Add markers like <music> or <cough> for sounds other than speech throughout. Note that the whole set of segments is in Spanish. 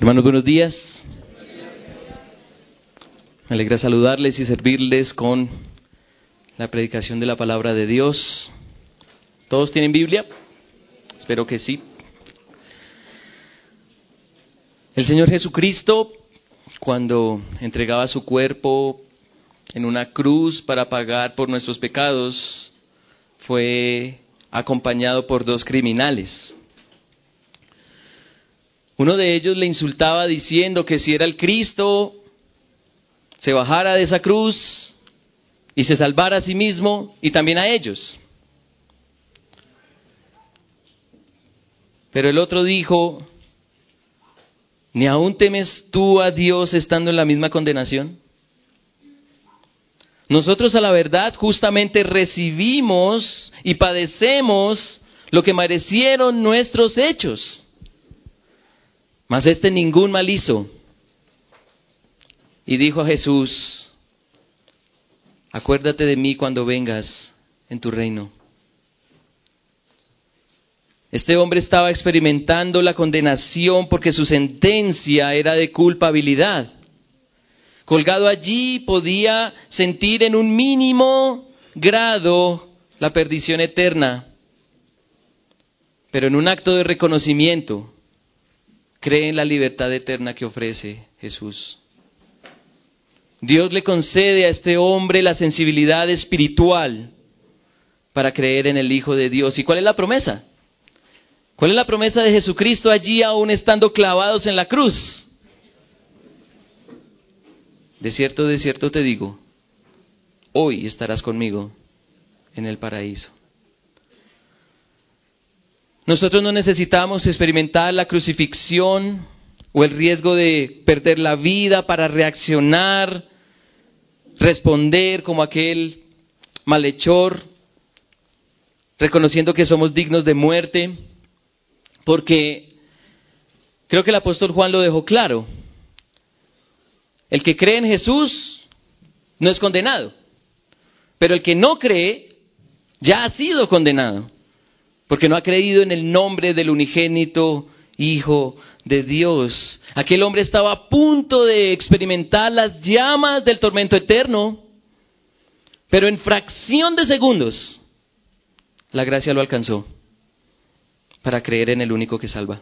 Hermanos, buenos días. Me alegra saludarles y servirles con la predicación de la palabra de Dios. ¿Todos tienen Biblia? Espero que sí. El Señor Jesucristo, cuando entregaba su cuerpo en una cruz para pagar por nuestros pecados, fue acompañado por dos criminales. Uno de ellos le insultaba diciendo que si era el Cristo, se bajara de esa cruz y se salvara a sí mismo y también a ellos. Pero el otro dijo, ¿ni aún temes tú a Dios estando en la misma condenación? Nosotros a la verdad justamente recibimos y padecemos lo que merecieron nuestros hechos. Mas este ningún mal hizo. Y dijo a Jesús, acuérdate de mí cuando vengas en tu reino. Este hombre estaba experimentando la condenación porque su sentencia era de culpabilidad. Colgado allí podía sentir en un mínimo grado la perdición eterna. Pero en un acto de reconocimiento, cree en la libertad eterna que ofrece Jesús. Dios le concede a este hombre la sensibilidad espiritual para creer en el Hijo de Dios. ¿Y cuál es la promesa? ¿Cuál es la promesa de Jesucristo allí aún estando clavados en la cruz? De cierto, de cierto te digo, hoy estarás conmigo en el paraíso. Nosotros no necesitamos experimentar la crucifixión o el riesgo de perder la vida para reaccionar, responder como aquel malhechor, reconociendo que somos dignos de muerte, porque creo que el apóstol Juan lo dejó claro. El que cree en Jesús no es condenado, pero el que no cree ya ha sido condenado porque no ha creído en el nombre del unigénito Hijo de Dios. Aquel hombre estaba a punto de experimentar las llamas del tormento eterno, pero en fracción de segundos la gracia lo alcanzó para creer en el único que salva.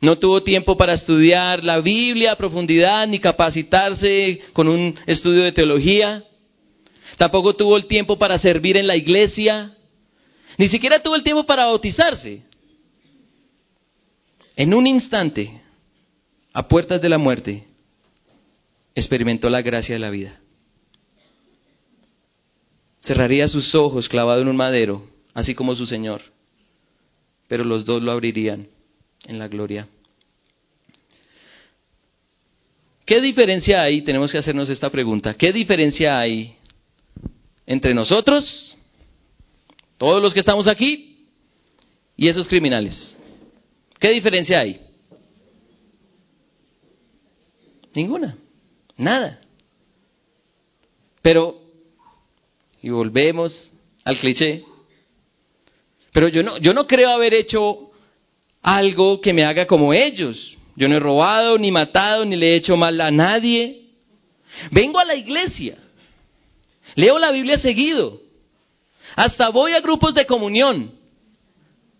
No tuvo tiempo para estudiar la Biblia a profundidad ni capacitarse con un estudio de teología. Tampoco tuvo el tiempo para servir en la iglesia ni siquiera tuvo el tiempo para bautizarse. En un instante, a puertas de la muerte, experimentó la gracia de la vida. Cerraría sus ojos clavado en un madero, así como su Señor, pero los dos lo abrirían en la gloria. ¿Qué diferencia hay? Tenemos que hacernos esta pregunta. ¿Qué diferencia hay entre nosotros todos los que estamos aquí y esos criminales. ¿Qué diferencia hay? Ninguna. Nada. Pero, y volvemos al cliché, pero yo no, yo no creo haber hecho algo que me haga como ellos. Yo no he robado, ni matado, ni le he hecho mal a nadie. Vengo a la iglesia. Leo la Biblia seguido. Hasta voy a grupos de comunión.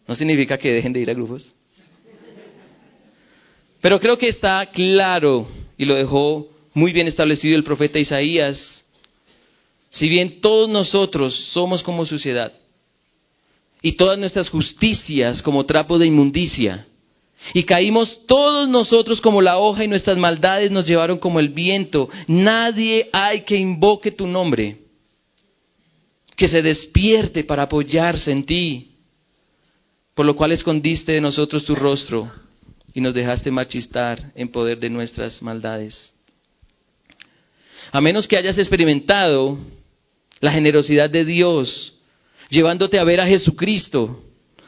No significa que dejen de ir a grupos. Pero creo que está claro y lo dejó muy bien establecido el profeta Isaías. Si bien todos nosotros somos como suciedad y todas nuestras justicias como trapo de inmundicia, y caímos todos nosotros como la hoja y nuestras maldades nos llevaron como el viento, nadie hay que invoque tu nombre que se despierte para apoyarse en ti, por lo cual escondiste de nosotros tu rostro y nos dejaste machistar en poder de nuestras maldades. A menos que hayas experimentado la generosidad de Dios, llevándote a ver a Jesucristo,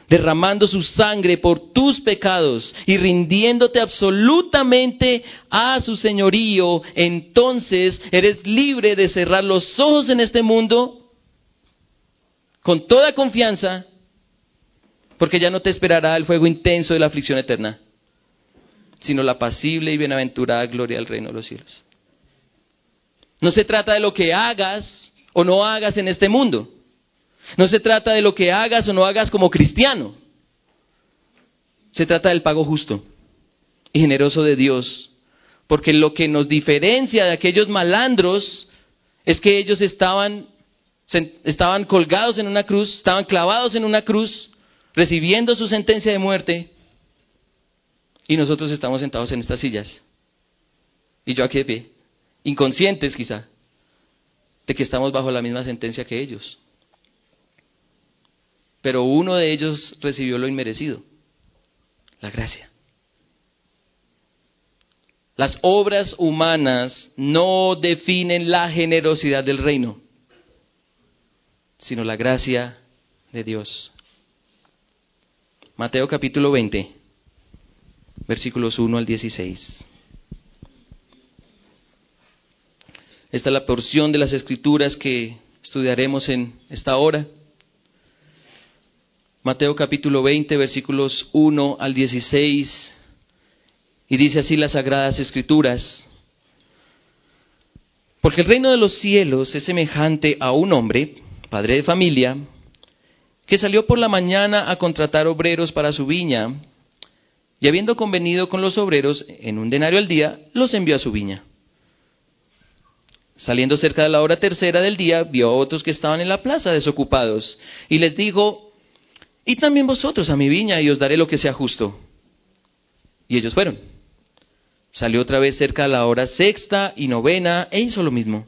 derramando su sangre por tus pecados y rindiéndote absolutamente a su señorío, entonces eres libre de cerrar los ojos en este mundo con toda confianza, porque ya no te esperará el fuego intenso de la aflicción eterna. sino la pasible y bienaventurada gloria del reino de los cielos. No se trata de lo que hagas o no hagas en este mundo. No se trata de lo que hagas o no hagas como cristiano. Se trata del pago justo y generoso de Dios. Porque lo que nos diferencia de aquellos malandros es que ellos estaban, estaban colgados en una cruz, estaban clavados en una cruz, recibiendo su sentencia de muerte, y nosotros estamos sentados en estas sillas. Y yo aquí de pie, inconscientes quizá, de que estamos bajo la misma sentencia que ellos. Pero uno de ellos recibió lo inmerecido, la gracia. Las obras humanas no definen la generosidad del reino, sino la gracia de Dios. Mateo capítulo 20, versículos 1 al 16. Esta es la porción de las escrituras que estudiaremos en esta hora. Mateo capítulo 20, versículos 1 al 16 y dice así las sagradas escrituras. Porque el reino de los cielos es semejante a un hombre, padre de familia, que salió por la mañana a contratar obreros para su viña, y habiendo convenido con los obreros en un denario al día, los envió a su viña. Saliendo cerca de la hora tercera del día, vio a otros que estaban en la plaza desocupados, y les dijo, y también vosotros a mi viña, y os daré lo que sea justo. Y ellos fueron. Salió otra vez cerca de la hora sexta y novena e hizo lo mismo.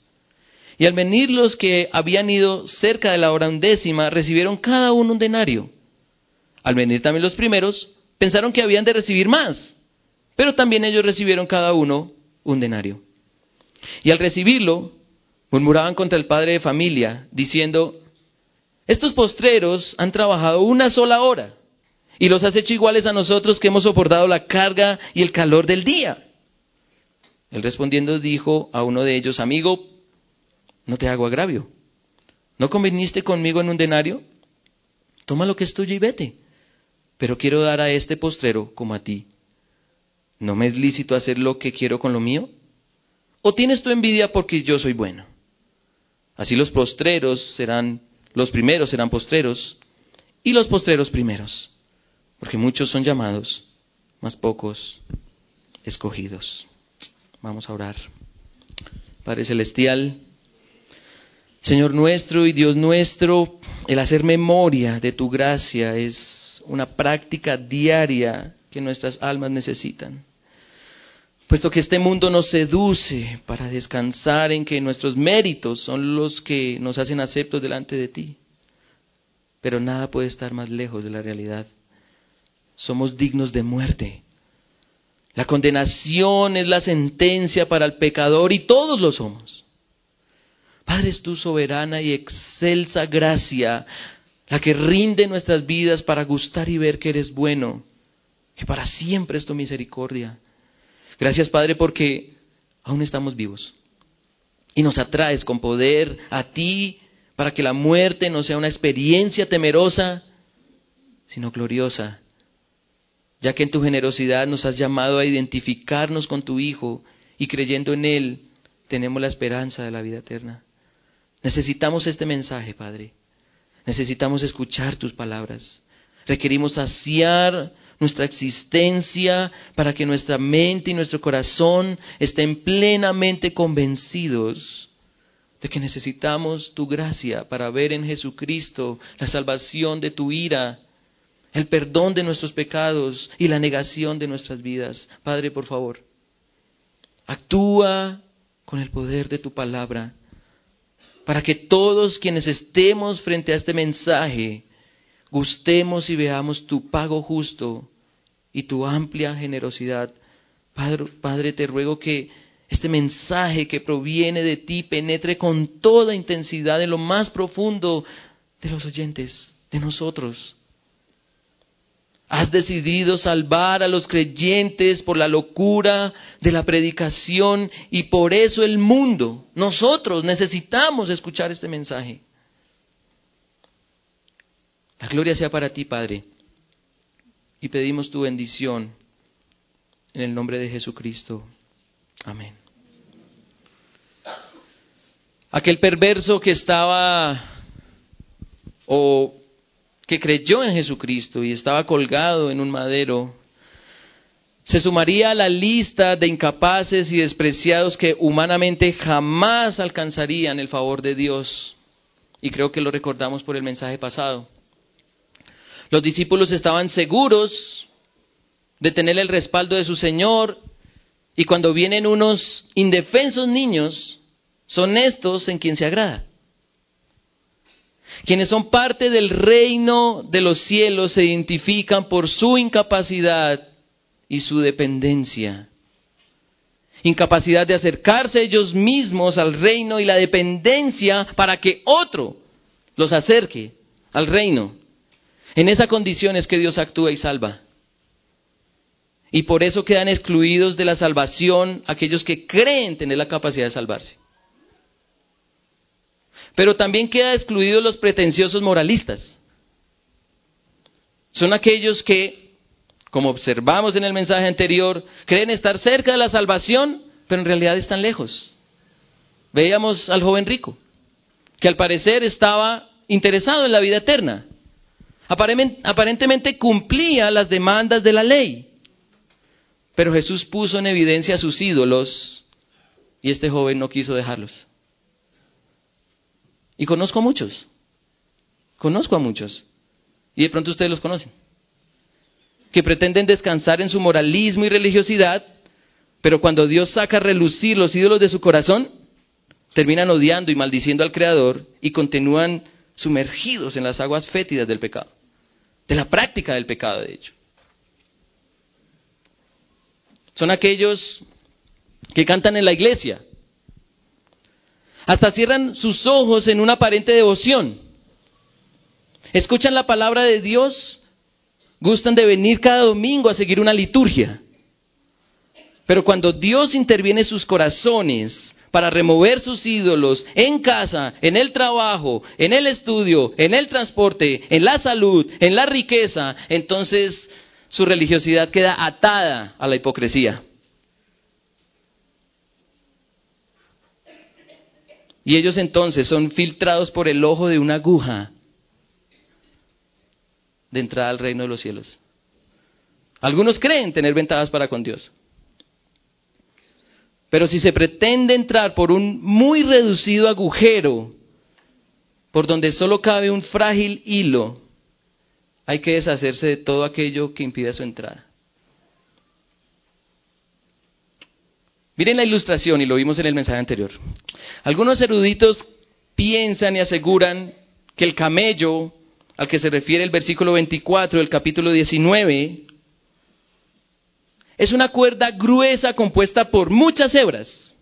Y al venir los que habían ido cerca de la hora undécima, recibieron cada uno un denario. Al venir también los primeros, pensaron que habían de recibir más, pero también ellos recibieron cada uno un denario. Y al recibirlo, murmuraban contra el padre de familia, diciendo, estos postreros han trabajado una sola hora y los has hecho iguales a nosotros que hemos soportado la carga y el calor del día. Él respondiendo dijo a uno de ellos, amigo, no te hago agravio. ¿No conveniste conmigo en un denario? Toma lo que es tuyo y vete. Pero quiero dar a este postrero como a ti. ¿No me es lícito hacer lo que quiero con lo mío? ¿O tienes tu envidia porque yo soy bueno? Así los postreros serán, los primeros serán postreros, y los postreros primeros, porque muchos son llamados, mas pocos escogidos. Vamos a orar. Padre Celestial, Señor nuestro y Dios nuestro, el hacer memoria de tu gracia es una práctica diaria que nuestras almas necesitan. Puesto que este mundo nos seduce para descansar en que nuestros méritos son los que nos hacen aceptos delante de ti. Pero nada puede estar más lejos de la realidad. Somos dignos de muerte la condenación es la sentencia para el pecador y todos lo somos. Padre, es tu soberana y excelsa gracia la que rinde nuestras vidas para gustar y ver que eres bueno, que para siempre es tu misericordia. Gracias, Padre, porque aún estamos vivos y nos atraes con poder a ti para que la muerte no sea una experiencia temerosa, sino gloriosa ya que en tu generosidad nos has llamado a identificarnos con tu Hijo y creyendo en Él tenemos la esperanza de la vida eterna. Necesitamos este mensaje, Padre. Necesitamos escuchar tus palabras. Requerimos saciar nuestra existencia para que nuestra mente y nuestro corazón estén plenamente convencidos de que necesitamos tu gracia para ver en Jesucristo la salvación de tu ira el perdón de nuestros pecados y la negación de nuestras vidas. Padre, por favor, actúa con el poder de tu palabra para que todos quienes estemos frente a este mensaje gustemos y veamos tu pago justo y tu amplia generosidad. Padre, Padre, te ruego que este mensaje que proviene de ti penetre con toda intensidad en lo más profundo de los oyentes, de nosotros. Has decidido salvar a los creyentes por la locura de la predicación y por eso el mundo, nosotros necesitamos escuchar este mensaje. La gloria sea para ti, Padre. Y pedimos tu bendición en el nombre de Jesucristo. Amén. Aquel perverso que estaba o que creyó en Jesucristo y estaba colgado en un madero, se sumaría a la lista de incapaces y despreciados que humanamente jamás alcanzarían el favor de Dios. Y creo que lo recordamos por el mensaje pasado. Los discípulos estaban seguros de tener el respaldo de su Señor y cuando vienen unos indefensos niños, son estos en quien se agrada. Quienes son parte del reino de los cielos se identifican por su incapacidad y su dependencia. Incapacidad de acercarse ellos mismos al reino y la dependencia para que otro los acerque al reino. En esa condición es que Dios actúa y salva. Y por eso quedan excluidos de la salvación aquellos que creen tener la capacidad de salvarse. Pero también quedan excluidos los pretenciosos moralistas. Son aquellos que, como observamos en el mensaje anterior, creen estar cerca de la salvación, pero en realidad están lejos. Veíamos al joven rico, que al parecer estaba interesado en la vida eterna. Aparentemente cumplía las demandas de la ley. Pero Jesús puso en evidencia a sus ídolos y este joven no quiso dejarlos. Y conozco a muchos. Conozco a muchos. Y de pronto ustedes los conocen. Que pretenden descansar en su moralismo y religiosidad, pero cuando Dios saca a relucir los ídolos de su corazón, terminan odiando y maldiciendo al Creador y continúan sumergidos en las aguas fétidas del pecado. De la práctica del pecado, de hecho. Son aquellos que cantan en la iglesia, hasta cierran sus ojos en una aparente devoción. Escuchan la palabra de Dios, gustan de venir cada domingo a seguir una liturgia. Pero cuando Dios interviene en sus corazones para remover sus ídolos en casa, en el trabajo, en el estudio, en el transporte, en la salud, en la riqueza, entonces su religiosidad queda atada a la hipocresía. Y ellos entonces son filtrados por el ojo de una aguja de entrada al reino de los cielos. Algunos creen tener ventajas para con Dios. Pero si se pretende entrar por un muy reducido agujero, por donde solo cabe un frágil hilo, hay que deshacerse de todo aquello que impide su entrada. Miren la ilustración y lo vimos en el mensaje anterior. Algunos eruditos piensan y aseguran que el camello al que se refiere el versículo 24 del capítulo 19 es una cuerda gruesa compuesta por muchas hebras.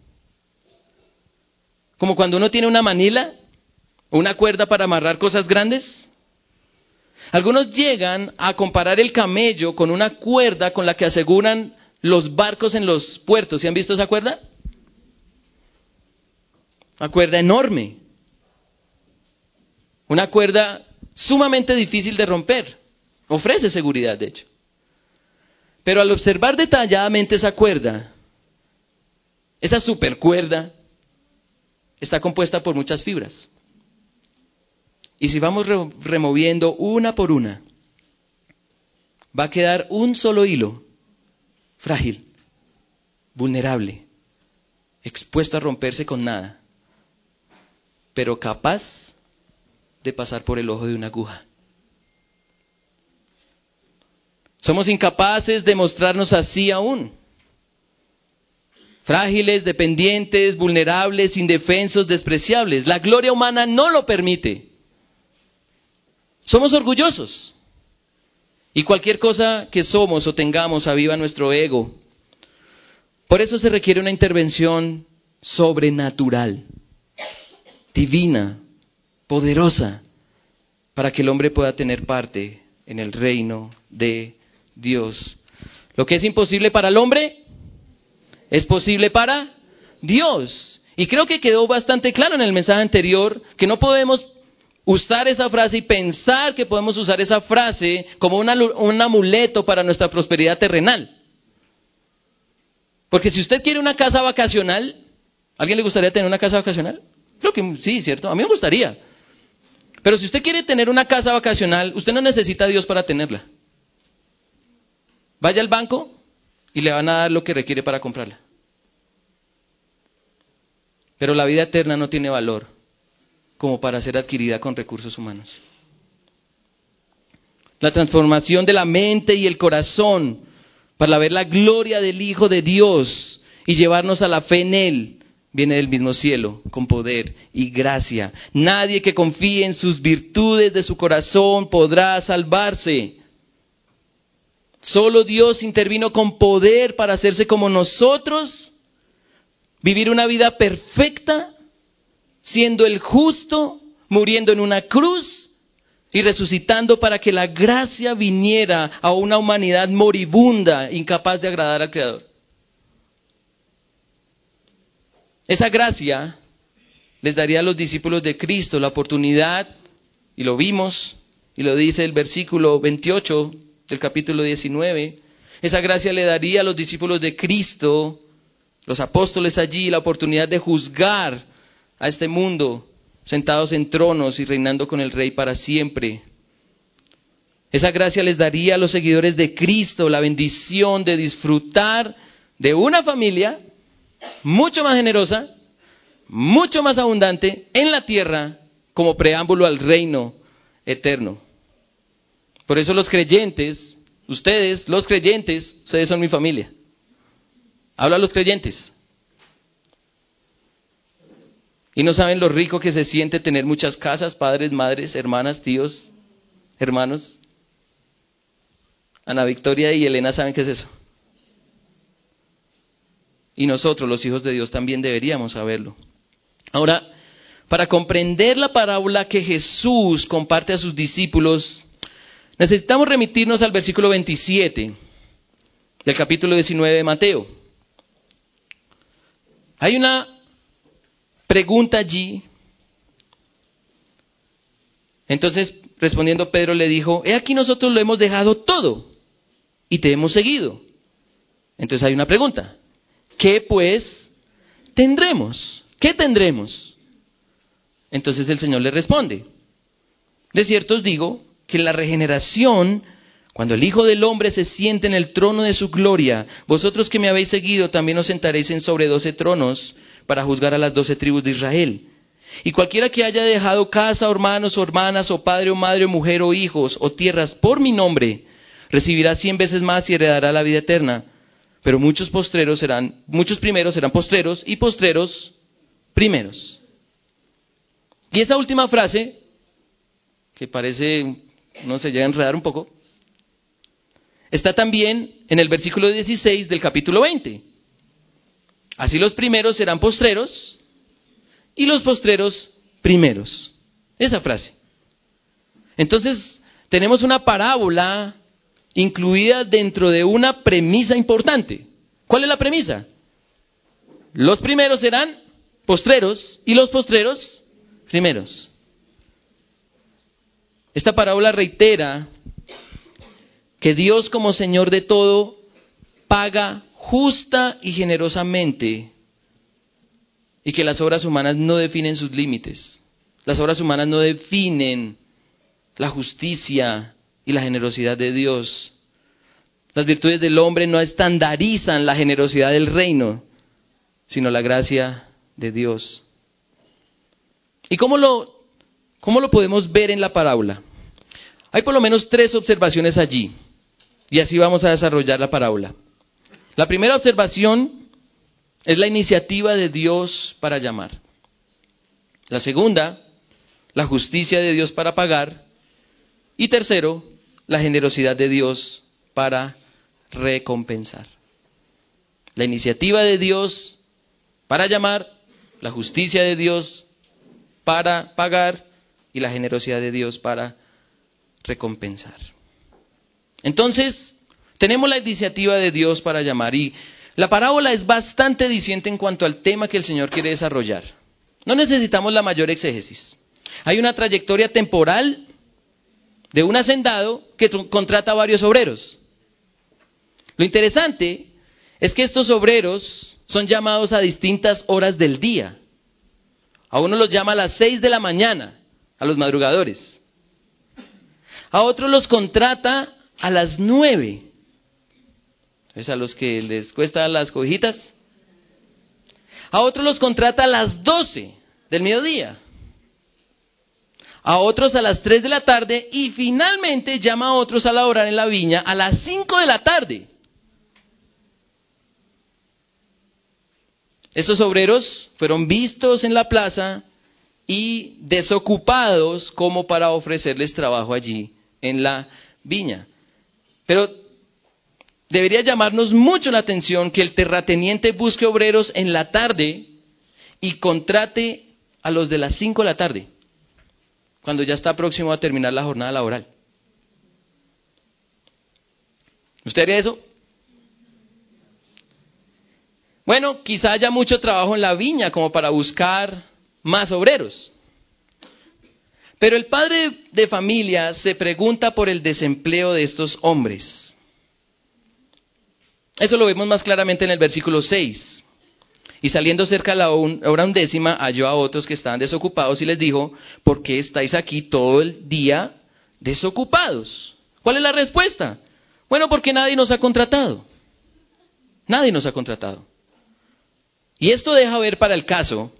Como cuando uno tiene una manila o una cuerda para amarrar cosas grandes. Algunos llegan a comparar el camello con una cuerda con la que aseguran los barcos en los puertos. ¿Se han visto esa cuerda? Una cuerda enorme. Una cuerda sumamente difícil de romper. Ofrece seguridad, de hecho. Pero al observar detalladamente esa cuerda, esa supercuerda, está compuesta por muchas fibras. Y si vamos removiendo una por una, va a quedar un solo hilo frágil, vulnerable, expuesto a romperse con nada, pero capaz de pasar por el ojo de una aguja. Somos incapaces de mostrarnos así aún. Frágiles, dependientes, vulnerables, indefensos, despreciables. La gloria humana no lo permite. Somos orgullosos. Y cualquier cosa que somos o tengamos aviva nuestro ego. Por eso se requiere una intervención sobrenatural, divina, poderosa, para que el hombre pueda tener parte en el reino de Dios. Lo que es imposible para el hombre es posible para Dios. Y creo que quedó bastante claro en el mensaje anterior que no podemos usar esa frase y pensar que podemos usar esa frase como un amuleto para nuestra prosperidad terrenal. Porque si usted quiere una casa vacacional, ¿alguien le gustaría tener una casa vacacional? Creo que sí, ¿cierto? A mí me gustaría. Pero si usted quiere tener una casa vacacional, usted no necesita a Dios para tenerla. Vaya al banco y le van a dar lo que requiere para comprarla. Pero la vida eterna no tiene valor como para ser adquirida con recursos humanos. La transformación de la mente y el corazón para ver la gloria del Hijo de Dios y llevarnos a la fe en Él viene del mismo cielo, con poder y gracia. Nadie que confíe en sus virtudes de su corazón podrá salvarse. Solo Dios intervino con poder para hacerse como nosotros, vivir una vida perfecta, siendo el justo, muriendo en una cruz y resucitando para que la gracia viniera a una humanidad moribunda, incapaz de agradar al Creador. Esa gracia les daría a los discípulos de Cristo la oportunidad, y lo vimos, y lo dice el versículo 28 del capítulo 19, esa gracia le daría a los discípulos de Cristo, los apóstoles allí, la oportunidad de juzgar a este mundo sentados en tronos y reinando con el rey para siempre. Esa gracia les daría a los seguidores de Cristo la bendición de disfrutar de una familia mucho más generosa, mucho más abundante en la tierra como preámbulo al reino eterno. Por eso los creyentes, ustedes, los creyentes, ustedes son mi familia. Habla a los creyentes. Y no saben lo rico que se siente tener muchas casas, padres, madres, hermanas, tíos, hermanos. Ana Victoria y Elena saben qué es eso. Y nosotros, los hijos de Dios, también deberíamos saberlo. Ahora, para comprender la parábola que Jesús comparte a sus discípulos, necesitamos remitirnos al versículo 27 del capítulo 19 de Mateo. Hay una pregunta allí. Entonces, respondiendo Pedro le dijo, he aquí nosotros lo hemos dejado todo y te hemos seguido. Entonces hay una pregunta. ¿Qué pues tendremos? ¿Qué tendremos? Entonces el Señor le responde, de cierto os digo que la regeneración, cuando el Hijo del Hombre se siente en el trono de su gloria, vosotros que me habéis seguido también os sentaréis en sobre doce tronos para juzgar a las doce tribus de Israel. Y cualquiera que haya dejado casa, hermanos, o hermanas, o padre, o madre, o mujer, o hijos, o tierras por mi nombre, recibirá cien veces más y heredará la vida eterna. Pero muchos postreros serán, muchos primeros serán postreros y postreros primeros. Y esa última frase, que parece, no se llega a enredar un poco, está también en el versículo 16 del capítulo 20. Así los primeros serán postreros y los postreros primeros. Esa frase. Entonces, tenemos una parábola incluida dentro de una premisa importante. ¿Cuál es la premisa? Los primeros serán postreros y los postreros primeros. Esta parábola reitera que Dios como Señor de todo paga justa y generosamente y que las obras humanas no definen sus límites. Las obras humanas no definen la justicia y la generosidad de Dios. Las virtudes del hombre no estandarizan la generosidad del reino, sino la gracia de Dios. ¿Y cómo lo, cómo lo podemos ver en la parábola? Hay por lo menos tres observaciones allí, y así vamos a desarrollar la parábola. La primera observación es la iniciativa de Dios para llamar. La segunda, la justicia de Dios para pagar. Y tercero, la generosidad de Dios para recompensar. La iniciativa de Dios para llamar, la justicia de Dios para pagar y la generosidad de Dios para recompensar. Entonces, tenemos la iniciativa de Dios para llamar y la parábola es bastante diciente en cuanto al tema que el Señor quiere desarrollar. No necesitamos la mayor exégesis. Hay una trayectoria temporal de un hacendado que contrata a varios obreros. Lo interesante es que estos obreros son llamados a distintas horas del día. A uno los llama a las seis de la mañana, a los madrugadores. A otros los contrata a las nueve. A los que les cuestan las cojitas. A otros los contrata a las doce del mediodía. A otros a las tres de la tarde y finalmente llama a otros a laborar en la viña a las cinco de la tarde. Esos obreros fueron vistos en la plaza y desocupados como para ofrecerles trabajo allí en la viña. Pero debería llamarnos mucho la atención que el terrateniente busque obreros en la tarde y contrate a los de las 5 de la tarde, cuando ya está próximo a terminar la jornada laboral. ¿Usted haría eso? Bueno, quizá haya mucho trabajo en la viña como para buscar más obreros. Pero el padre de familia se pregunta por el desempleo de estos hombres. Eso lo vemos más claramente en el versículo 6. Y saliendo cerca a la hora undécima, halló a otros que estaban desocupados y les dijo, ¿por qué estáis aquí todo el día desocupados? ¿Cuál es la respuesta? Bueno, porque nadie nos ha contratado. Nadie nos ha contratado. Y esto deja ver para el caso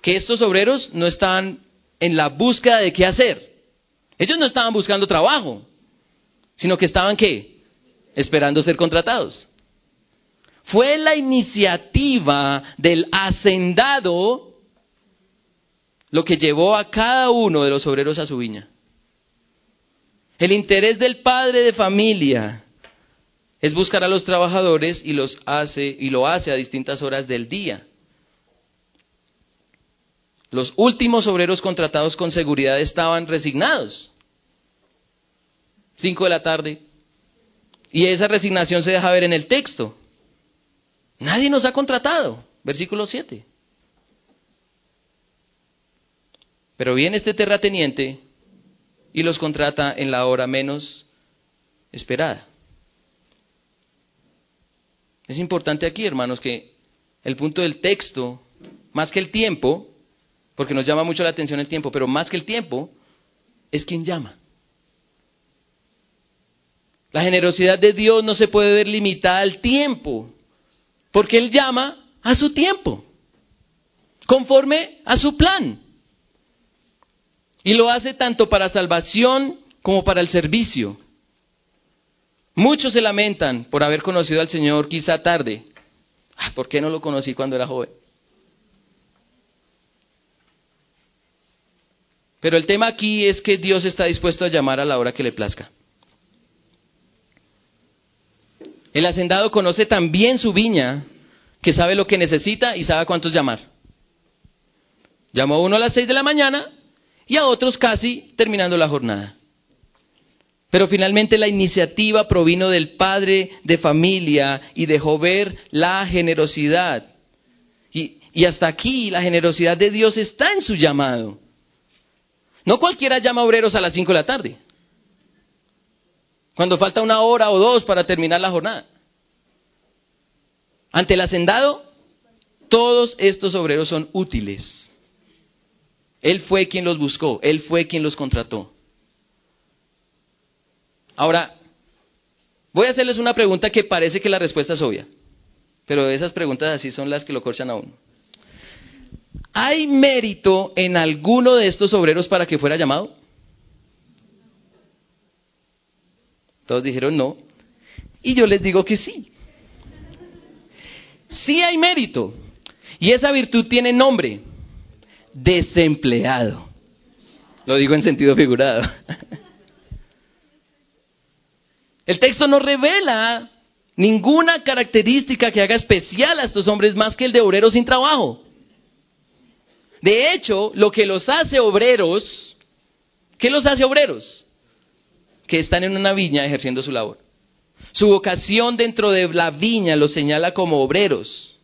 que estos obreros no estaban en la búsqueda de qué hacer. Ellos no estaban buscando trabajo, sino que estaban qué? Esperando ser contratados. Fue la iniciativa del hacendado lo que llevó a cada uno de los obreros a su viña. El interés del padre de familia es buscar a los trabajadores y los hace y lo hace a distintas horas del día. Los últimos obreros contratados con seguridad estaban resignados. Cinco de la tarde. Y esa resignación se deja ver en el texto. Nadie nos ha contratado. Versículo 7. Pero viene este terrateniente y los contrata en la hora menos esperada. Es importante aquí, hermanos, que el punto del texto, más que el tiempo, porque nos llama mucho la atención el tiempo, pero más que el tiempo, es quien llama. La generosidad de Dios no se puede ver limitada al tiempo, porque Él llama a su tiempo, conforme a su plan. Y lo hace tanto para salvación como para el servicio. Muchos se lamentan por haber conocido al Señor quizá tarde. Ah, ¿Por qué no lo conocí cuando era joven? Pero el tema aquí es que Dios está dispuesto a llamar a la hora que le plazca. El hacendado conoce también su viña, que sabe lo que necesita y sabe cuántos llamar. Llamó a uno a las seis de la mañana y a otros casi terminando la jornada. Pero finalmente la iniciativa provino del padre de familia y dejó ver la generosidad. Y, y, hasta aquí la generosidad de Dios está en su llamado. No cualquiera llama obreros a las 5 de la tarde. Cuando falta una hora o dos para terminar la jornada. Ante el hacendado, todos estos obreros son útiles. Él fue quien los buscó, él fue quien los contrató. Ahora, voy a hacerles una pregunta que parece que la respuesta es obvia, pero esas preguntas así son las que lo corchan a uno. ¿Hay mérito en alguno de estos obreros para que fuera llamado? Todos dijeron no. Y yo les digo que sí. Sí hay mérito. Y esa virtud tiene nombre. Desempleado. Lo digo en sentido figurado. <laughs> El texto nos revela ninguna característica que haga especial a estos hombres más que el de obreros sin trabajo. De hecho, lo que los hace obreros, ¿qué los hace obreros? Que están en una viña ejerciendo su labor. Su vocación dentro de la viña los señala como obreros.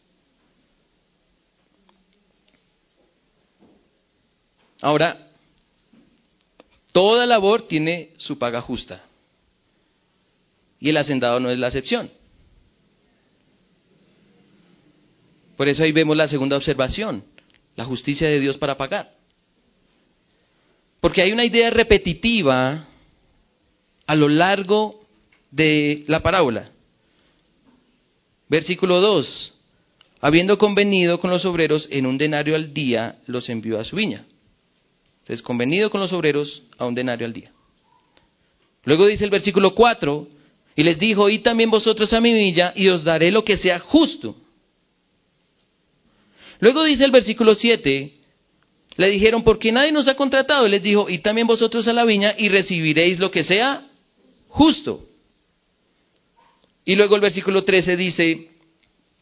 Ahora, toda labor tiene su paga justa. Y el hacendado no es la excepción. Por eso ahí vemos la segunda observación, la justicia de Dios para pagar. Porque hay una idea repetitiva a lo largo de la parábola. Versículo 2. Habiendo convenido con los obreros en un denario al día, los envió a su viña. Entonces, convenido con los obreros a un denario al día. Luego dice el versículo 4, y les dijo, y también vosotros a mi viña, y os daré lo que sea justo. Luego dice el versículo 7, le dijeron, porque nadie nos ha contratado. Y les dijo, y también vosotros a la viña, y recibiréis lo que sea justo. Y luego el versículo 13 dice,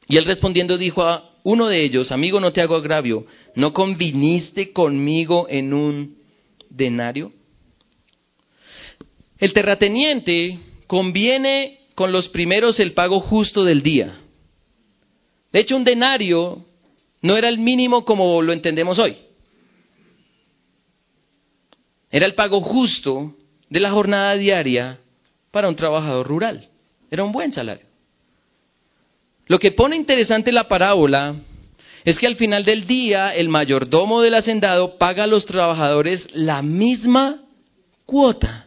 y él respondiendo dijo a uno de ellos, amigo, no te hago agravio, ¿no conviniste conmigo en un denario? El terrateniente conviene con los primeros el pago justo del día. De hecho, un denario no era el mínimo como lo entendemos hoy. Era el pago justo de la jornada diaria para un trabajador rural. Era un buen salario. Lo que pone interesante la parábola es que al final del día el mayordomo del hacendado paga a los trabajadores la misma cuota.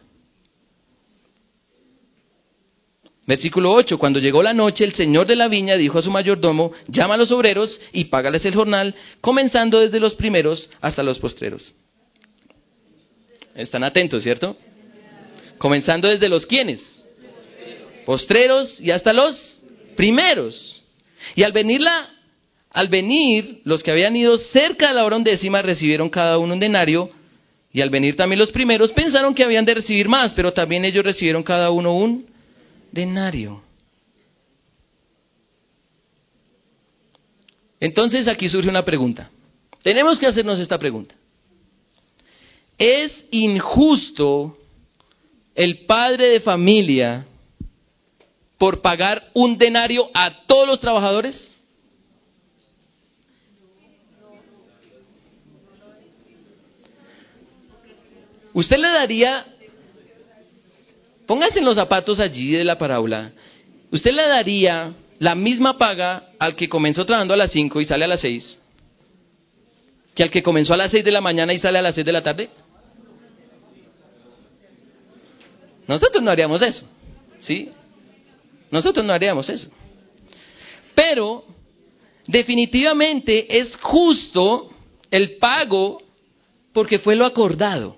Versículo 8, cuando llegó la noche, el señor de la viña dijo a su mayordomo, llama a los obreros y págales el jornal, comenzando desde los primeros hasta los postreros. Están atentos, ¿cierto? Comenzando desde los quienes. Postreros y hasta los primeros. Y al venir, al venir, los que habían ido cerca de la hora undécima recibieron cada uno un denario, y al venir también los primeros pensaron que habían de recibir más, pero también ellos recibieron cada uno un denario. Entonces aquí surge una pregunta. Tenemos que hacernos esta pregunta. ¿Es injusto el padre de familia por pagar un denario a todos los trabajadores? ¿Usted le daría, póngase en los zapatos allí de la parábola, ¿usted le daría la misma paga al que comenzó trabajando a las 5 y sale a las 6? ¿Que al que comenzó a las 6 de la mañana y sale a las 6 de la tarde? Nosotros no haríamos eso, ¿sí? Nosotros no haríamos eso. Pero definitivamente es justo el pago porque fue lo acordado.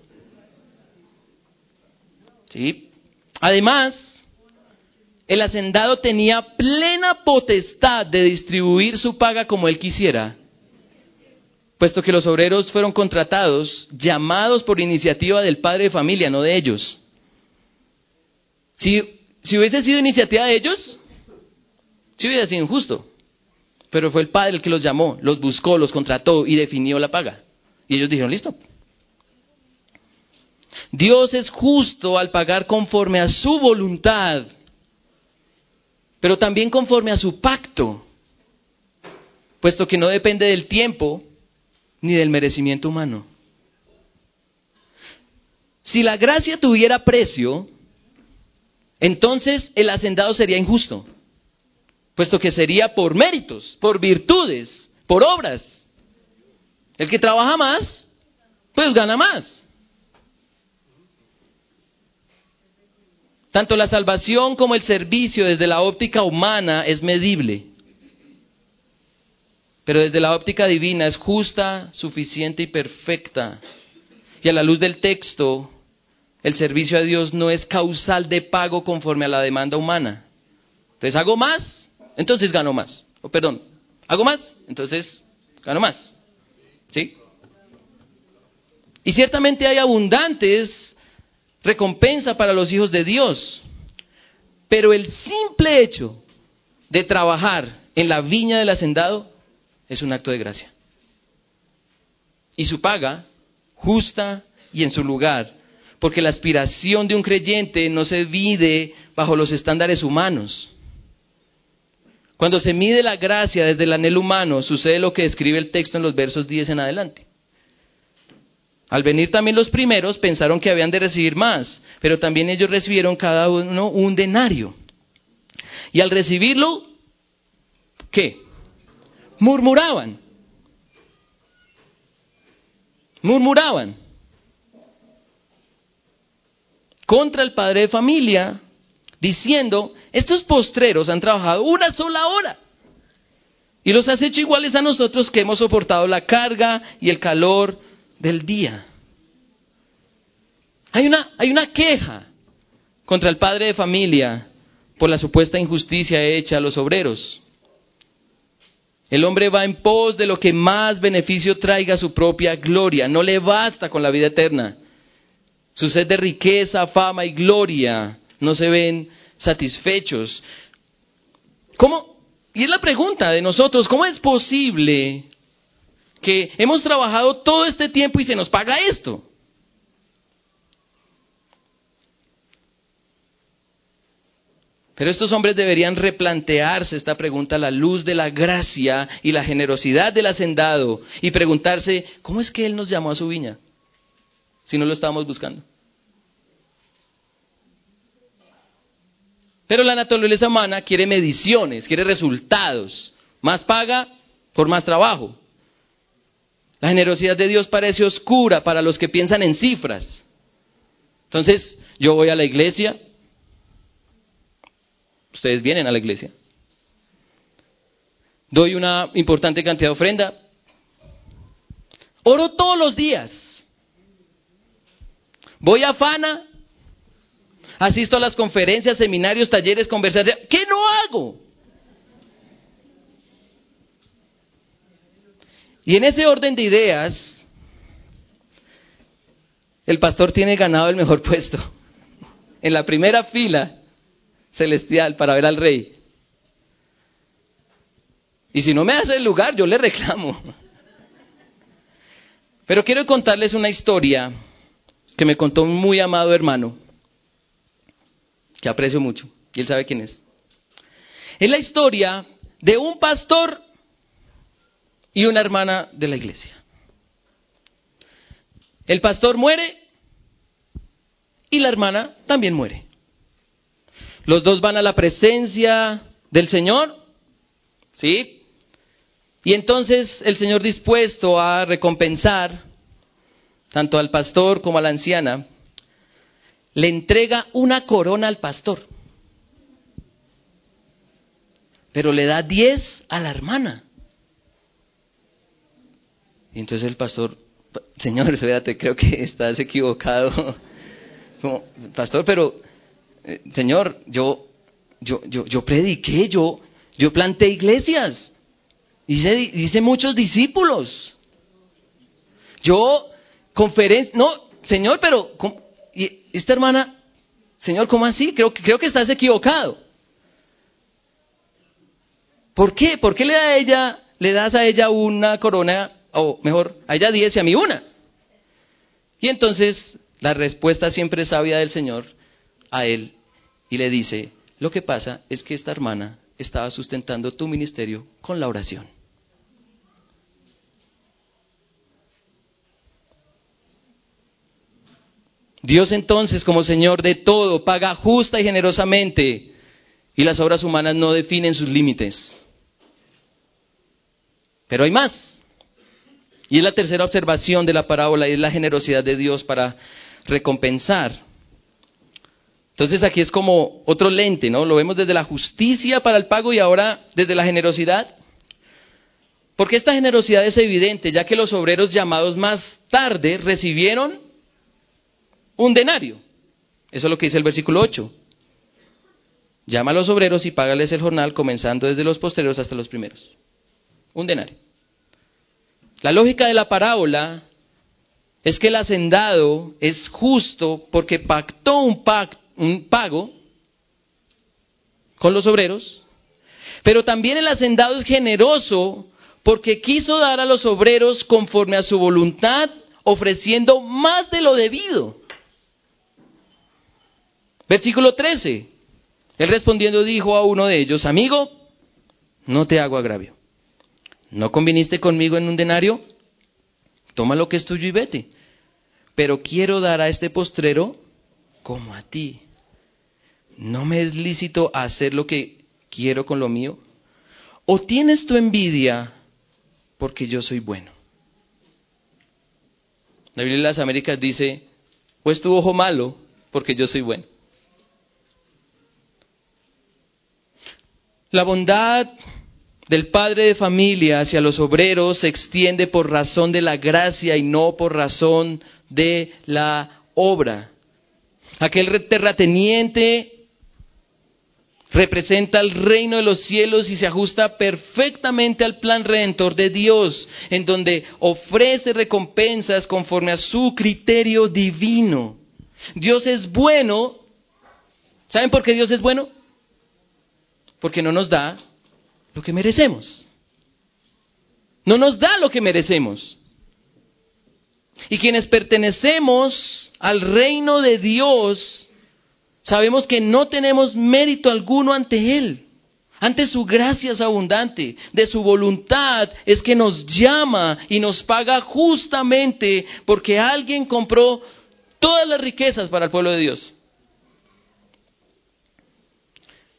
¿Sí? Además, el hacendado tenía plena potestad de distribuir su paga como él quisiera, puesto que los obreros fueron contratados, llamados por iniciativa del padre de familia, no de ellos. Si hubiese sido iniciativa de ellos, sí hubiera sido injusto. Pero fue el Padre el que los llamó, los buscó, los contrató y definió la paga. Y ellos dijeron, listo. Dios es justo al pagar conforme a su voluntad, pero también conforme a su pacto, puesto que no depende del tiempo ni del merecimiento humano. Si la gracia tuviera precio, entonces el hacendado sería injusto, puesto que sería por méritos, por virtudes, por obras. El que trabaja más, pues gana más. Tanto la salvación como el servicio desde la óptica humana es medible, pero desde la óptica divina es justa, suficiente y perfecta. Y a la luz del texto, el servicio a Dios no es causal de pago conforme a la demanda humana. Entonces hago más, entonces gano más. Oh, perdón, hago más, entonces gano más. ¿Sí? Y ciertamente hay abundantes recompensa para los hijos de Dios. Pero el simple hecho de trabajar en la viña del hacendado es un acto de gracia. Y su paga, justa y en su lugar, porque la aspiración de un creyente no se mide bajo los estándares humanos. Cuando se mide la gracia desde el anhelo humano, sucede lo que describe el texto en los versos 10 en adelante. Al venir también los primeros pensaron que habían de recibir más, pero también ellos recibieron cada uno un denario. Y al recibirlo, ¿qué? Murmuraban. Murmuraban contra el padre de familia, diciendo, estos postreros han trabajado una sola hora y los has hecho iguales a nosotros que hemos soportado la carga y el calor del día. Hay una, hay una queja contra el padre de familia por la supuesta injusticia hecha a los obreros. El hombre va en pos de lo que más beneficio traiga a su propia gloria. No le basta con la vida eterna. Su sed de riqueza, fama y gloria no se ven satisfechos. ¿Cómo? Y es la pregunta de nosotros, ¿cómo es posible que hemos trabajado todo este tiempo y se nos paga esto? Pero estos hombres deberían replantearse esta pregunta a la luz de la gracia y la generosidad del hacendado y preguntarse, ¿cómo es que Él nos llamó a su viña? Si no lo estábamos buscando? Pero la naturaleza humana quiere mediciones, quiere resultados. Más paga por más trabajo. La generosidad de Dios parece oscura para los que piensan en cifras. Entonces, yo voy a la iglesia. Ustedes vienen a la iglesia. Doy una importante cantidad de ofrenda. Oro todos los días. Voy a Fana, asisto a las conferencias, seminarios, talleres, conversaciones. ¿Qué no hago? Y en ese orden de ideas, el pastor tiene ganado el mejor <laughs> puesto. En la primera fila celestial para ver al rey. Y si no me hace el lugar, yo le reclamo. Pero quiero contarles una historia que me contó un muy amado hermano, que aprecio mucho, y él sabe quién es. Es la historia de un pastor y una hermana de la iglesia. El pastor muere y la hermana también muere. Los dos van a la presencia del Señor, ¿sí? Y entonces el Señor dispuesto a recompensar tanto al pastor como a la anciana, le entrega una corona al pastor, pero le da diez a la hermana. Y entonces el pastor, Señor, espérate, creo que estás equivocado. <laughs> Como, pastor, pero, eh, Señor, yo, yo, yo, yo prediqué, yo, yo planté iglesias, hice, hice muchos discípulos. Yo conferencia. No, Señor, pero ¿y esta hermana, Señor, ¿cómo así? Creo, creo que estás equivocado. ¿Por qué? ¿Por qué le, da ella, le das a ella una corona, o mejor, a ella diez y a mí una? Y entonces la respuesta siempre sabia del Señor a él y le dice, lo que pasa es que esta hermana estaba sustentando tu ministerio con la oración. Dios entonces, como Señor de todo, paga justa y generosamente y las obras humanas no definen sus límites. Pero hay más. Y es la tercera observación de la parábola y es la generosidad de Dios para recompensar. Entonces aquí es como otro lente, ¿no? Lo vemos desde la justicia para el pago y ahora desde la generosidad. Porque esta generosidad es evidente, ya que los obreros llamados más tarde recibieron un denario. Eso es lo que dice el versículo 8. Llama a los obreros y págales el jornal comenzando desde los posteriores hasta los primeros. Un denario. La lógica de la parábola es que el hacendado es justo porque pactó un, un pago con los obreros, Pero también el hacendado es generoso porque quiso dar a los obreros conforme a su voluntad, ofreciendo más de lo debido. Versículo 13. Él respondiendo dijo a uno de ellos, amigo, no te hago agravio. ¿No conviniste conmigo en un denario? Toma lo que es tuyo y vete. Pero quiero dar a este postrero como a ti. ¿No me es lícito hacer lo que quiero con lo mío? ¿O tienes tu envidia porque yo soy bueno? La Biblia de las Américas dice, pues tu ojo malo porque yo soy bueno. La bondad del padre de familia hacia los obreros se extiende por razón de la gracia y no por razón de la obra. Aquel terrateniente representa el reino de los cielos y se ajusta perfectamente al plan redentor de Dios, en donde ofrece recompensas conforme a su criterio divino. Dios es bueno. ¿Saben por qué Dios es bueno? Porque no nos da lo que merecemos. No nos da lo que merecemos. Y quienes pertenecemos al reino de Dios, sabemos que no tenemos mérito alguno ante Él. Ante su gracia es abundante, de su voluntad es que nos llama y nos paga justamente porque alguien compró todas las riquezas para el pueblo de Dios.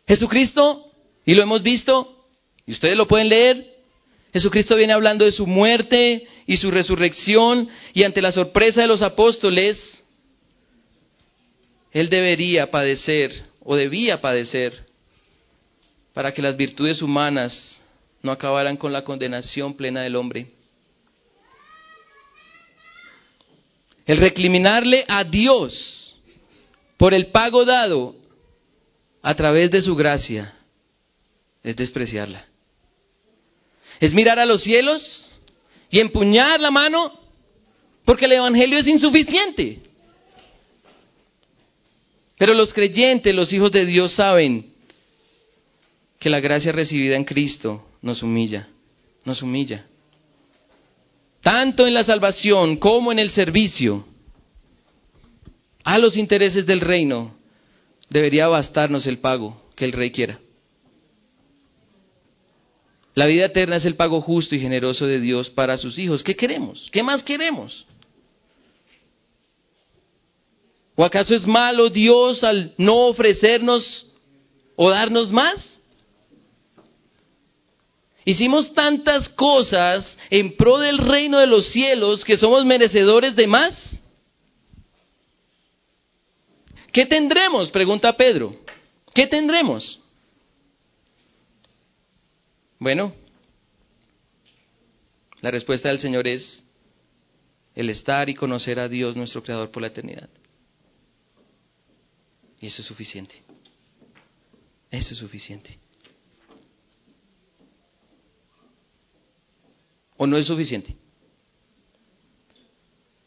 Jesucristo y lo hemos visto, y ustedes lo pueden leer. Jesucristo viene hablando de su muerte y su resurrección, y ante la sorpresa de los apóstoles, Él debería padecer o debía padecer para que las virtudes humanas no acabaran con la condenación plena del hombre. El recriminarle a Dios por el pago dado a través de su gracia es despreciarla. Es mirar a los cielos y empuñar la mano porque el Evangelio es insuficiente. Pero los creyentes, los hijos de Dios saben que la gracia recibida en Cristo nos humilla, nos humilla. Tanto en la salvación como en el servicio a los intereses del reino debería bastarnos el pago que el rey quiera. La vida eterna es el pago justo y generoso de Dios para sus hijos. ¿Qué queremos? ¿Qué más queremos? ¿O acaso es malo Dios al no ofrecernos o darnos más? Hicimos tantas cosas en pro del reino de los cielos que somos merecedores de más. ¿Qué tendremos? Pregunta Pedro. ¿Qué tendremos? Bueno, la respuesta del Señor es el estar y conocer a Dios nuestro Creador por la eternidad. Y eso es suficiente. Eso es suficiente. ¿O no es suficiente?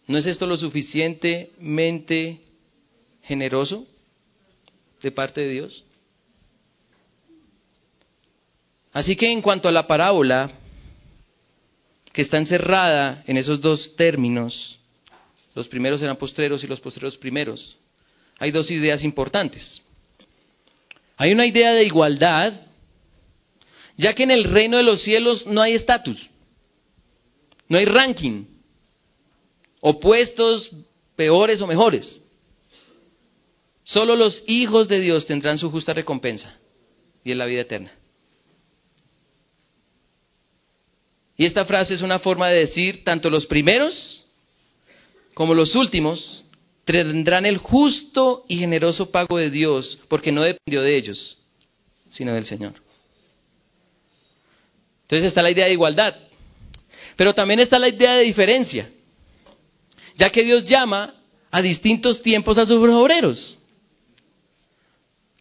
¿No es esto lo suficientemente generoso de parte de Dios? Así que en cuanto a la parábola, que está encerrada en esos dos términos, los primeros eran postreros y los postreros primeros, hay dos ideas importantes. Hay una idea de igualdad, ya que en el reino de los cielos no hay estatus, no hay ranking, opuestos, peores o mejores. Solo los hijos de Dios tendrán su justa recompensa y en la vida eterna. Y esta frase es una forma de decir, tanto los primeros como los últimos tendrán el justo y generoso pago de Dios, porque no dependió de ellos, sino del Señor. Entonces está la idea de igualdad, pero también está la idea de diferencia, ya que Dios llama a distintos tiempos a sus obreros.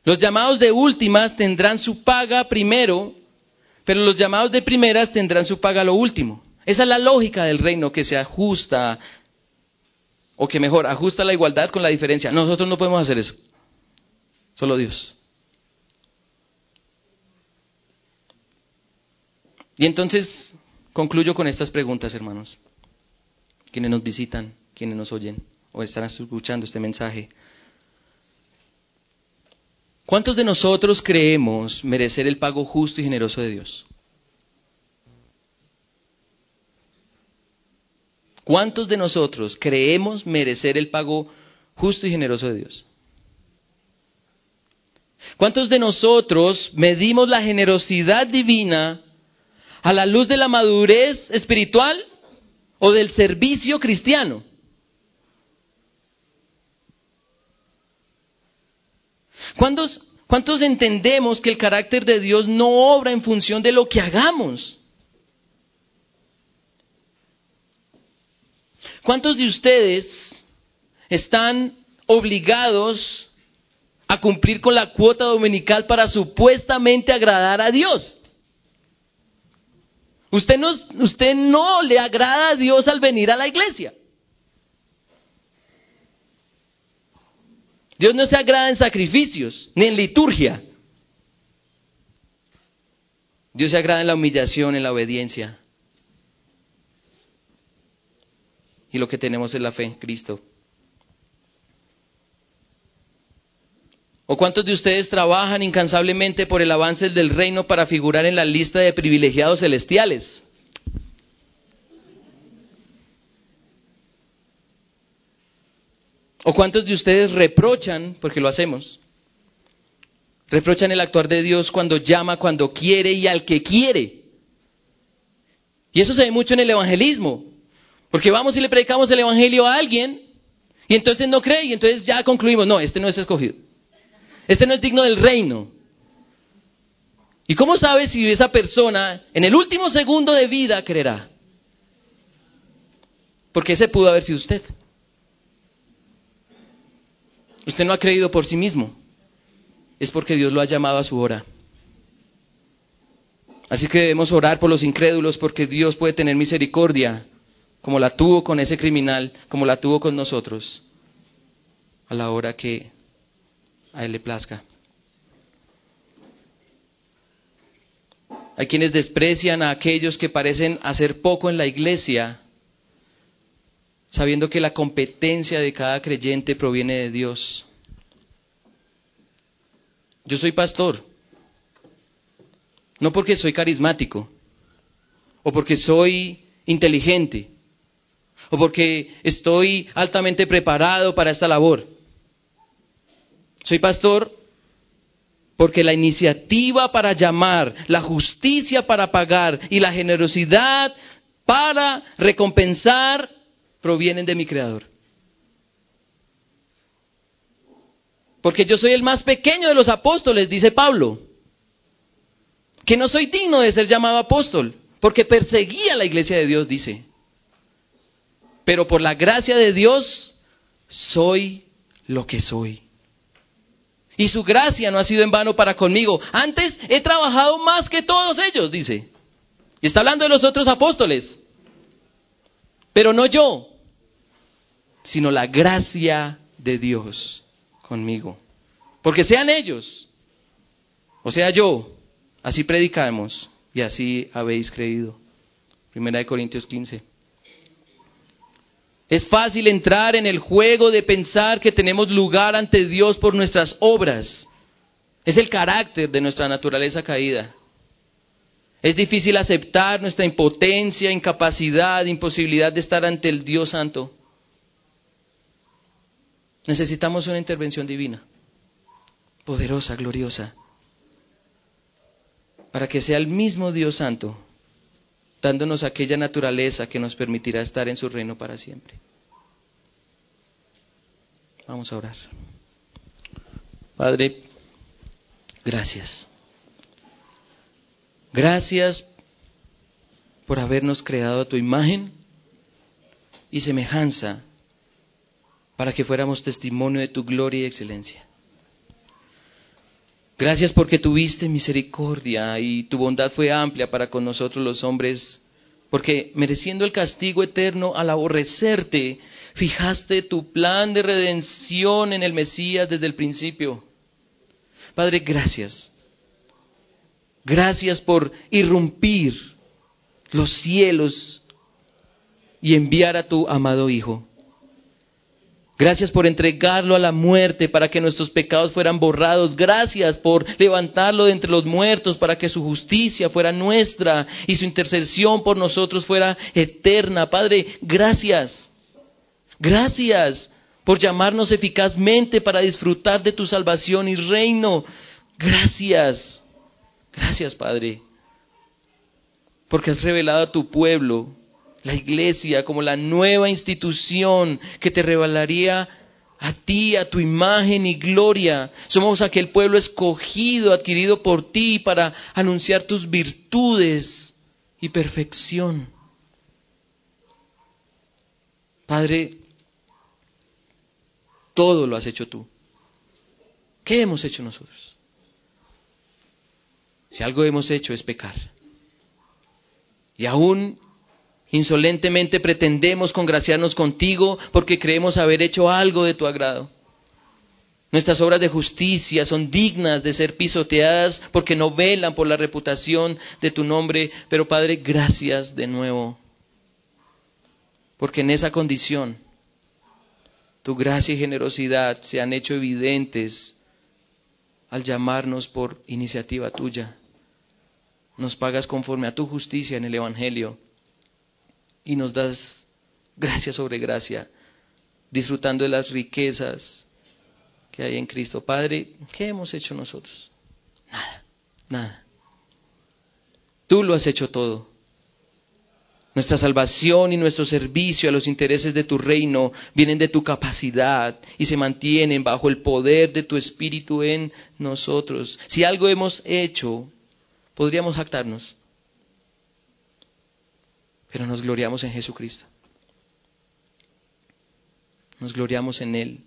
Los llamados de últimas tendrán su paga primero pero los llamados de primeras tendrán su paga lo último. Esa es la lógica del reino que se ajusta, o que mejor, ajusta la igualdad con la diferencia. Nosotros no podemos hacer eso. Solo Dios. Y entonces concluyo con estas preguntas, hermanos. Quienes nos visitan, quienes nos oyen o están escuchando este mensaje. ¿Cuántos de nosotros creemos merecer el pago justo y generoso de Dios? ¿Cuántos de nosotros creemos merecer el pago justo y generoso de Dios? ¿Cuántos de nosotros medimos la generosidad divina a la luz de la madurez espiritual o del servicio cristiano? ¿Cuántos, ¿Cuántos entendemos que el carácter de Dios no obra en función de lo que hagamos? ¿Cuántos de ustedes están obligados a cumplir con la cuota dominical para supuestamente agradar a Dios? Usted no, usted no le agrada a Dios al venir a la iglesia. Dios no se agrada en sacrificios, ni en liturgia. Dios se agrada en la humillación, en la obediencia. y lo que tenemos es la fe en Cristo. ¿O cuántos de ustedes trabajan incansablemente por el avance del reino para figurar en la lista de privilegiados celestiales? ¿O cuántos de ustedes reprochan, porque lo hacemos, reprochan el actuar de Dios cuando llama, cuando quiere y al que quiere? Y eso se ve mucho en el evangelismo. Porque vamos y le predicamos el Evangelio a alguien y entonces no cree y entonces ya concluimos, no, este no es escogido. Este no es digno del reino. ¿Y cómo sabe si esa persona en el último segundo de vida creerá? Porque ese pudo haber sido usted. Usted no ha creído por sí mismo. Es porque Dios lo ha llamado a su hora. Así que debemos orar por los incrédulos porque Dios puede tener misericordia como la tuvo con ese criminal, como la tuvo con nosotros, a la hora que a Él le plazca. Hay quienes desprecian a aquellos que parecen hacer poco en la iglesia, sabiendo que la competencia de cada creyente proviene de Dios. Yo soy pastor, no porque soy carismático o porque soy inteligente, o porque estoy altamente preparado para esta labor. Soy pastor porque la iniciativa para llamar, la justicia para pagar y la generosidad para recompensar provienen de mi Creador. Porque yo soy el más pequeño de los apóstoles, dice Pablo. Que no soy digno de ser llamado apóstol, porque perseguía la iglesia de Dios, dice pero por la gracia de Dios soy lo que soy. Y su gracia no ha sido en vano para conmigo. Antes he trabajado más que todos ellos, dice. Y está hablando de los otros apóstoles. Pero no yo, sino la gracia de Dios conmigo. Porque sean ellos, o sea yo, así predicamos y así habéis creído. Primera de Corintios 15. Es fácil entrar en el juego de pensar que tenemos lugar ante Dios por nuestras obras. Es el carácter de nuestra naturaleza caída. Es difícil aceptar nuestra impotencia, incapacidad, imposibilidad de estar ante el Dios Santo. Necesitamos una intervención divina, poderosa, gloriosa, para que sea el mismo Dios Santo dándonos aquella naturaleza que nos permitirá estar en su reino para siempre. Vamos a orar. Padre, gracias. Gracias por habernos creado a tu imagen y semejanza para que fuéramos testimonio de tu gloria y excelencia. Gracias porque tuviste misericordia y tu bondad fue amplia para con nosotros los hombres, porque mereciendo el castigo eterno al aborrecerte, fijaste tu plan de redención en el Mesías desde el principio. Padre, gracias. Gracias por irrumpir los cielos y enviar a tu amado Hijo. Gracias por entregarlo a la muerte para que nuestros pecados fueran borrados. Gracias por levantarlo de entre los muertos para que su justicia fuera nuestra y su intercesión por nosotros fuera eterna. Padre, gracias. Gracias por llamarnos eficazmente para disfrutar de tu salvación y reino. Gracias. Gracias, Padre. Porque has revelado a tu pueblo la iglesia como la nueva institución que te revelaría a ti, a tu imagen y gloria. Somos aquel pueblo escogido, adquirido por ti para anunciar tus virtudes y perfección. Padre, todo lo has hecho tú. ¿Qué hemos hecho nosotros? Si algo hemos hecho es pecar. Y aún Insolentemente pretendemos congraciarnos contigo porque creemos haber hecho algo de tu agrado. Nuestras obras de justicia son dignas de ser pisoteadas porque no velan por la reputación de tu nombre. Pero Padre, gracias de nuevo. Porque en esa condición tu gracia y generosidad se han hecho evidentes al llamarnos por iniciativa tuya. Nos pagas conforme a tu justicia en el Evangelio y nos das gracia sobre gracia, disfrutando de las riquezas que hay en Cristo. Padre, ¿qué hemos hecho nosotros? Nada, nada. Tú lo has hecho todo. Nuestra salvación y nuestro servicio a los intereses de tu reino vienen de tu capacidad y se mantienen bajo el poder de tu Espíritu en nosotros. Si algo hemos hecho, podríamos jactarnos pero nos gloriamos en Jesucristo. Nos gloriamos en Él,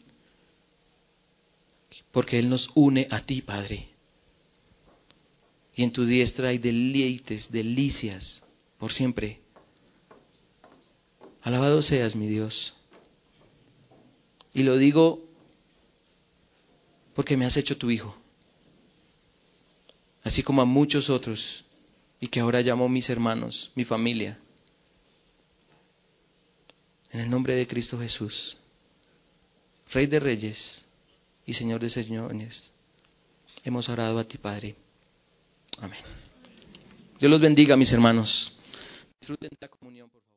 porque Él nos une a ti, Padre. Y en tu diestra hay deleites, delicias, por siempre. Alabado seas, mi Dios. Y lo digo porque me has hecho tu Hijo, así como a muchos otros, y que ahora llamo mis hermanos, mi familia. En el nombre de Cristo Jesús, Rey de Reyes y Señor de Señores, hemos orado a ti, Padre. Amén. Dios los bendiga, mis hermanos. Disfruten la comunión, por favor.